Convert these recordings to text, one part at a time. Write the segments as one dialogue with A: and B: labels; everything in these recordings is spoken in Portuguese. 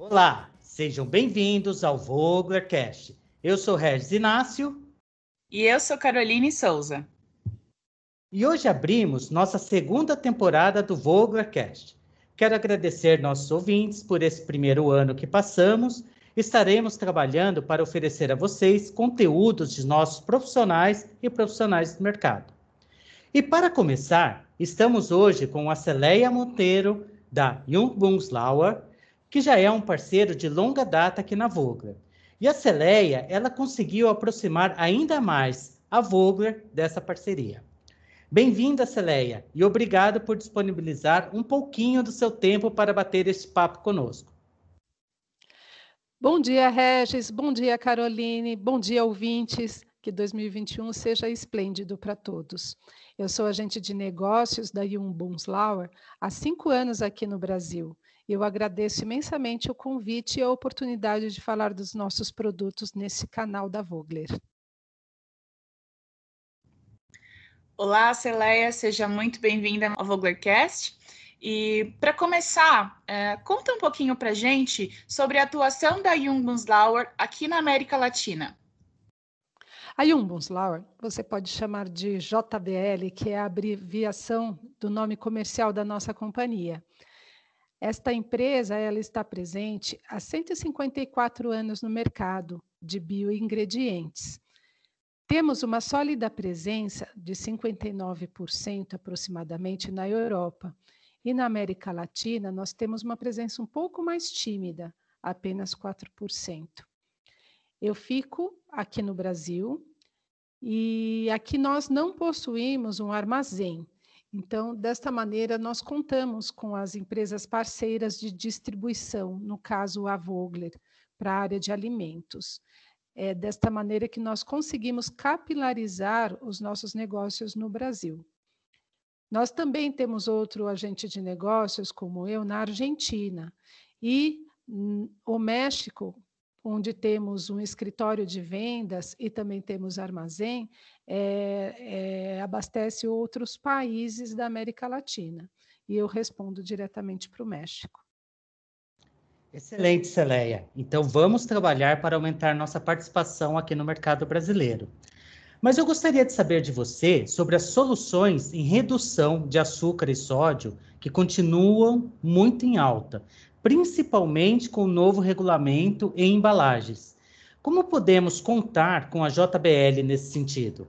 A: Olá, sejam bem-vindos ao Voglercast. Eu sou Regis Inácio.
B: E eu sou Caroline Souza.
A: E hoje abrimos nossa segunda temporada do Voglercast. Quero agradecer nossos ouvintes por esse primeiro ano que passamos. Estaremos trabalhando para oferecer a vocês conteúdos de nossos profissionais e profissionais do mercado. E para começar, estamos hoje com a Celeia Monteiro, da Jung Bunslauer, que já é um parceiro de longa data aqui na Vogler. E a Celeia, ela conseguiu aproximar ainda mais a Vogler dessa parceria. Bem-vinda, Celeia, e obrigado por disponibilizar um pouquinho do seu tempo para bater esse papo conosco.
C: Bom dia, Regis. Bom dia, Caroline. Bom dia, ouvintes. Que 2021 seja esplêndido para todos. Eu sou agente de negócios da Jung Bunslauer há cinco anos aqui no Brasil. Eu agradeço imensamente o convite e a oportunidade de falar dos nossos produtos nesse canal da Vogler.
B: Olá, Celeia, seja muito bem-vinda ao Voglercast. E para começar, é, conta um pouquinho para gente sobre a atuação da Jung Bunslauer aqui na América Latina.
C: A Jungbunslauer, você pode chamar de JBL, que é a abreviação do nome comercial da nossa companhia. Esta empresa ela está presente há 154 anos no mercado de bioingredientes. Temos uma sólida presença de 59% aproximadamente na Europa. E na América Latina, nós temos uma presença um pouco mais tímida, apenas 4%. Eu fico aqui no Brasil e aqui nós não possuímos um armazém. Então, desta maneira, nós contamos com as empresas parceiras de distribuição, no caso a Vogler, para a área de alimentos. É desta maneira que nós conseguimos capilarizar os nossos negócios no Brasil. Nós também temos outro agente de negócios, como eu, na Argentina. E hum, o México onde temos um escritório de vendas e também temos armazém, é, é, abastece outros países da América Latina. E eu respondo diretamente para o México.
A: Excelente, Celeia. Então vamos trabalhar para aumentar nossa participação aqui no mercado brasileiro. Mas eu gostaria de saber de você sobre as soluções em redução de açúcar e sódio que continuam muito em alta, principalmente com o novo regulamento em embalagens. Como podemos contar com a JBL nesse sentido?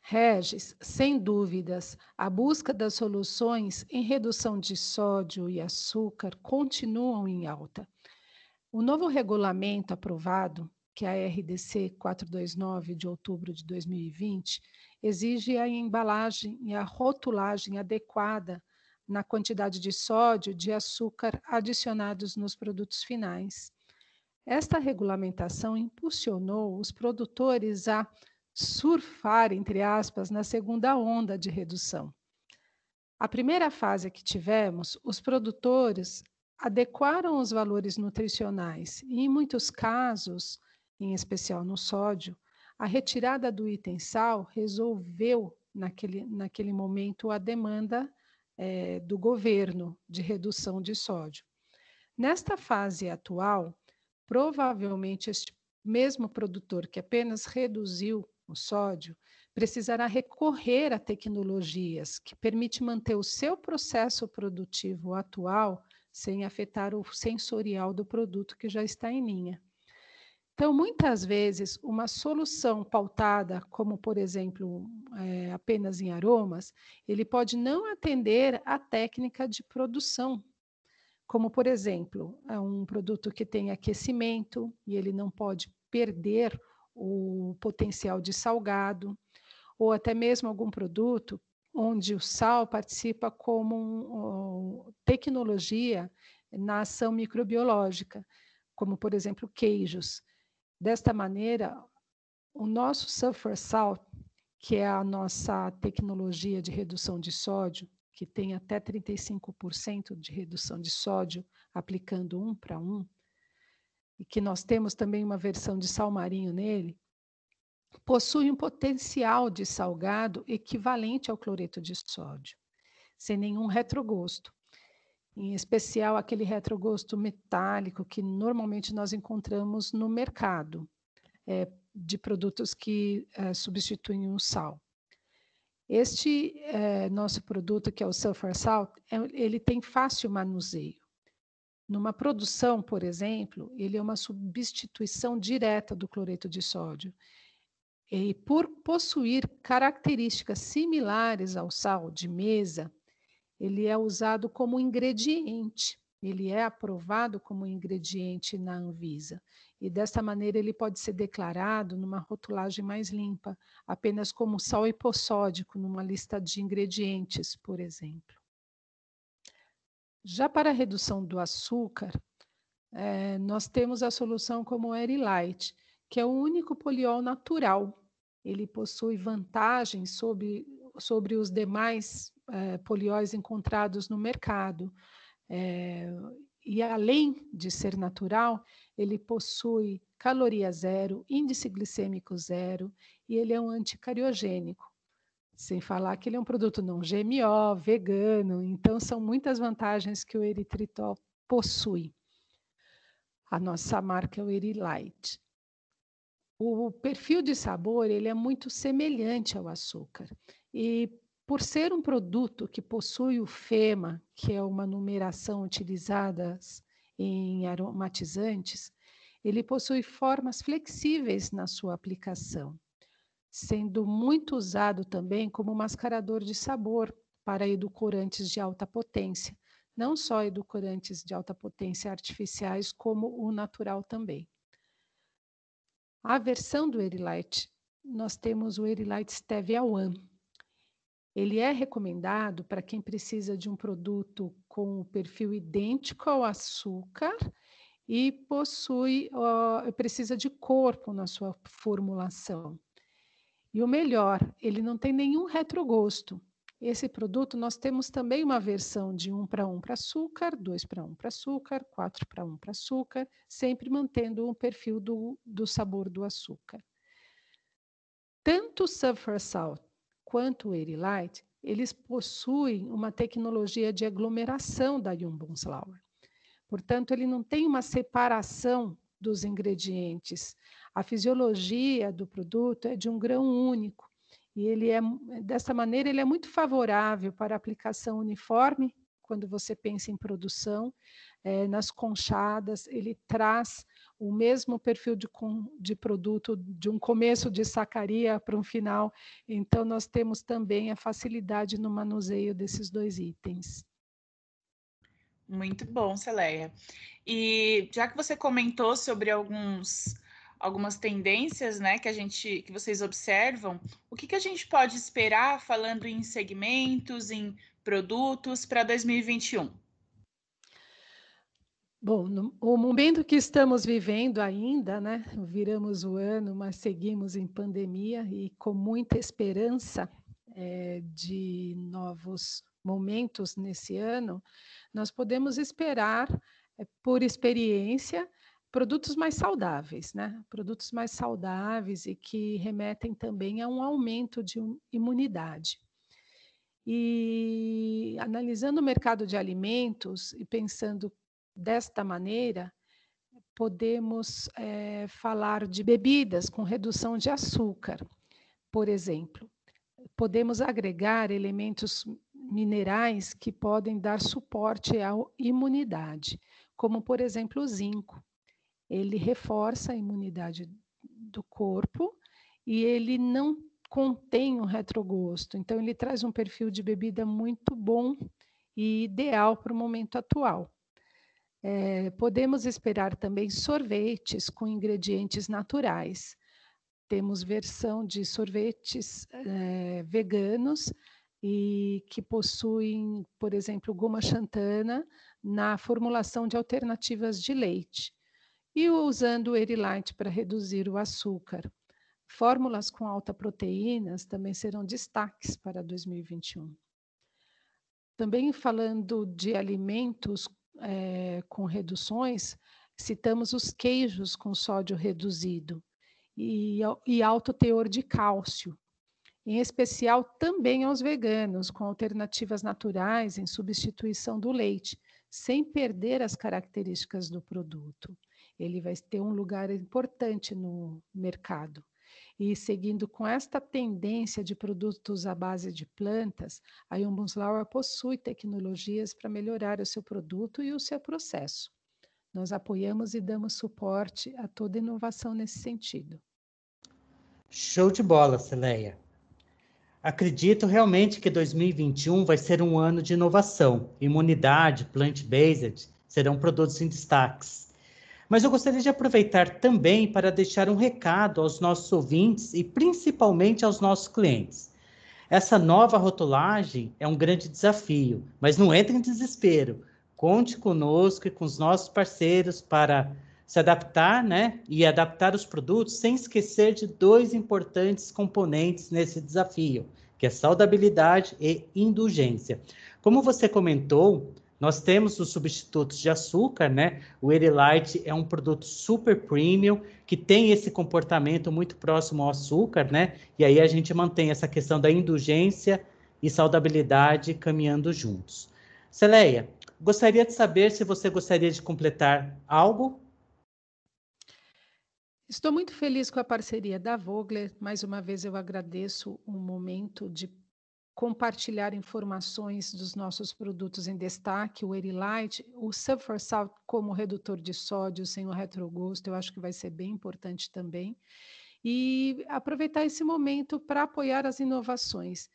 C: Regis, sem dúvidas, a busca das soluções em redução de sódio e açúcar continuam em alta. O novo regulamento aprovado, que é a RDC 429 de outubro de 2020, exige a embalagem e a rotulagem adequada na quantidade de sódio, de açúcar adicionados nos produtos finais. Esta regulamentação impulsionou os produtores a surfar, entre aspas, na segunda onda de redução. A primeira fase que tivemos, os produtores adequaram os valores nutricionais e, em muitos casos, em especial no sódio, a retirada do item sal resolveu, naquele, naquele momento, a demanda é, do governo de redução de sódio. Nesta fase atual, provavelmente este mesmo produtor que apenas reduziu o sódio precisará recorrer a tecnologias que permitem manter o seu processo produtivo atual sem afetar o sensorial do produto que já está em linha. Então, muitas vezes, uma solução pautada, como por exemplo, é, apenas em aromas, ele pode não atender à técnica de produção. Como, por exemplo, é um produto que tem aquecimento e ele não pode perder o potencial de salgado, ou até mesmo algum produto onde o sal participa como um, tecnologia na ação microbiológica, como, por exemplo, queijos. Desta maneira, o nosso Sulfur Salt, que é a nossa tecnologia de redução de sódio, que tem até 35% de redução de sódio aplicando um para um, e que nós temos também uma versão de sal marinho nele, possui um potencial de salgado equivalente ao cloreto de sódio, sem nenhum retrogosto. Em especial aquele retrogosto metálico que normalmente nós encontramos no mercado é, de produtos que é, substituem o sal. Este é, nosso produto, que é o Sulfur Salt, é, ele tem fácil manuseio. Numa produção, por exemplo, ele é uma substituição direta do cloreto de sódio. E por possuir características similares ao sal de mesa, ele é usado como ingrediente, ele é aprovado como ingrediente na Anvisa. E desta maneira ele pode ser declarado numa rotulagem mais limpa, apenas como sal hipossódico numa lista de ingredientes, por exemplo. Já para a redução do açúcar, é, nós temos a solução como o Erilite, que é o único poliol natural. Ele possui vantagens sobre, sobre os demais é, polióis encontrados no mercado. É, e além de ser natural, ele possui caloria zero, índice glicêmico zero e ele é um anticariogênico. Sem falar que ele é um produto não GMO, vegano, então são muitas vantagens que o eritritol possui. A nossa marca é o Erilite. O perfil de sabor ele é muito semelhante ao açúcar e por ser um produto que possui o FEMA, que é uma numeração utilizada em aromatizantes, ele possui formas flexíveis na sua aplicação, sendo muito usado também como mascarador de sabor para edulcorantes de alta potência, não só edulcorantes de alta potência artificiais, como o natural também. A versão do Erilite, nós temos o Erilite Stevia One, ele é recomendado para quem precisa de um produto com o perfil idêntico ao açúcar e possui, uh, precisa de corpo na sua formulação. E o melhor, ele não tem nenhum retrogosto. Esse produto nós temos também uma versão de 1 para 1 para açúcar, 2 para 1 para açúcar, 4 para 1 para açúcar, sempre mantendo o perfil do, do sabor do açúcar. Tanto o Sulfur Salt quanto o Erilite, eles possuem uma tecnologia de aglomeração da Jungbunslauer. Portanto, ele não tem uma separação dos ingredientes. A fisiologia do produto é de um grão único e ele é dessa maneira ele é muito favorável para aplicação uniforme quando você pensa em produção. É, nas conchadas, ele traz o mesmo perfil de, de produto de um começo de sacaria para um final. Então, nós temos também a facilidade no manuseio desses dois itens.
B: Muito bom, Celeia. E já que você comentou sobre alguns algumas tendências, né, que a gente que vocês observam, o que, que a gente pode esperar falando em segmentos, em produtos para 2021?
C: Bom, no, o momento que estamos vivendo ainda, né? Viramos o ano, mas seguimos em pandemia e com muita esperança é, de novos momentos nesse ano, nós podemos esperar, é, por experiência, produtos mais saudáveis, né? Produtos mais saudáveis e que remetem também a um aumento de imunidade. E analisando o mercado de alimentos e pensando Desta maneira, podemos é, falar de bebidas com redução de açúcar, por exemplo. Podemos agregar elementos minerais que podem dar suporte à imunidade, como, por exemplo, o zinco. Ele reforça a imunidade do corpo e ele não contém um retrogosto, então ele traz um perfil de bebida muito bom e ideal para o momento atual. É, podemos esperar também sorvetes com ingredientes naturais. Temos versão de sorvetes é, veganos e que possuem, por exemplo, goma xantana na formulação de alternativas de leite e usando o Erilite para reduzir o açúcar. Fórmulas com alta proteínas também serão destaques para 2021. Também falando de alimentos é, com reduções, citamos os queijos com sódio reduzido e, e alto teor de cálcio, em especial também aos veganos, com alternativas naturais em substituição do leite, sem perder as características do produto. Ele vai ter um lugar importante no mercado. E seguindo com esta tendência de produtos à base de plantas, a Jumbunslauer possui tecnologias para melhorar o seu produto e o seu processo. Nós apoiamos e damos suporte a toda inovação nesse sentido.
A: Show de bola, Celeia. Acredito realmente que 2021 vai ser um ano de inovação. Imunidade, plant-based serão produtos em destaques. Mas eu gostaria de aproveitar também para deixar um recado aos nossos ouvintes e principalmente aos nossos clientes. Essa nova rotulagem é um grande desafio, mas não entre em desespero. Conte conosco e com os nossos parceiros para se adaptar, né? E adaptar os produtos sem esquecer de dois importantes componentes nesse desafio, que é saudabilidade e indulgência. Como você comentou, nós temos os substitutos de açúcar, né? O Erilite é um produto super premium que tem esse comportamento muito próximo ao açúcar, né? E aí a gente mantém essa questão da indulgência e saudabilidade caminhando juntos. Celeia, gostaria de saber se você gostaria de completar algo
C: Estou muito feliz com a parceria da Vogler. Mais uma vez eu agradeço um momento de compartilhar informações dos nossos produtos em destaque, o Erilite, o Sulfur como redutor de sódio sem o retrogosto, eu acho que vai ser bem importante também. E aproveitar esse momento para apoiar as inovações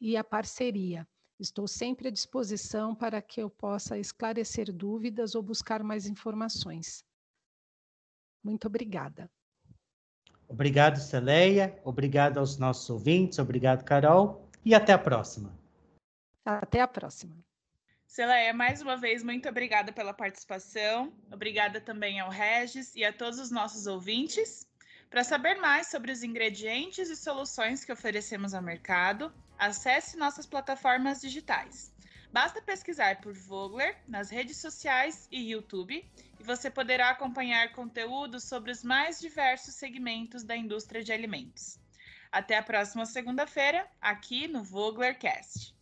C: e a parceria. Estou sempre à disposição para que eu possa esclarecer dúvidas ou buscar mais informações. Muito obrigada.
A: Obrigado, Celeia. Obrigado aos nossos ouvintes. Obrigado, Carol. E até a próxima.
C: Até a próxima.
B: Celeia, mais uma vez, muito obrigada pela participação. Obrigada também ao Regis e a todos os nossos ouvintes. Para saber mais sobre os ingredientes e soluções que oferecemos ao mercado, acesse nossas plataformas digitais. Basta pesquisar por Vogler nas redes sociais e YouTube e você poderá acompanhar conteúdos sobre os mais diversos segmentos da indústria de alimentos. Até a próxima segunda-feira, aqui no Voglercast.